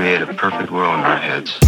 create a perfect world in our heads.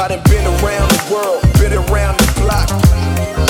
I done been around the world, been around the block.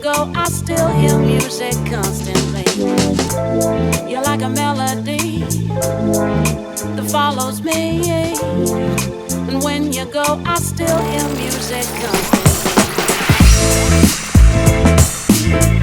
go, I still hear music constantly. You're like a melody that follows me. And when you go, I still hear music constantly.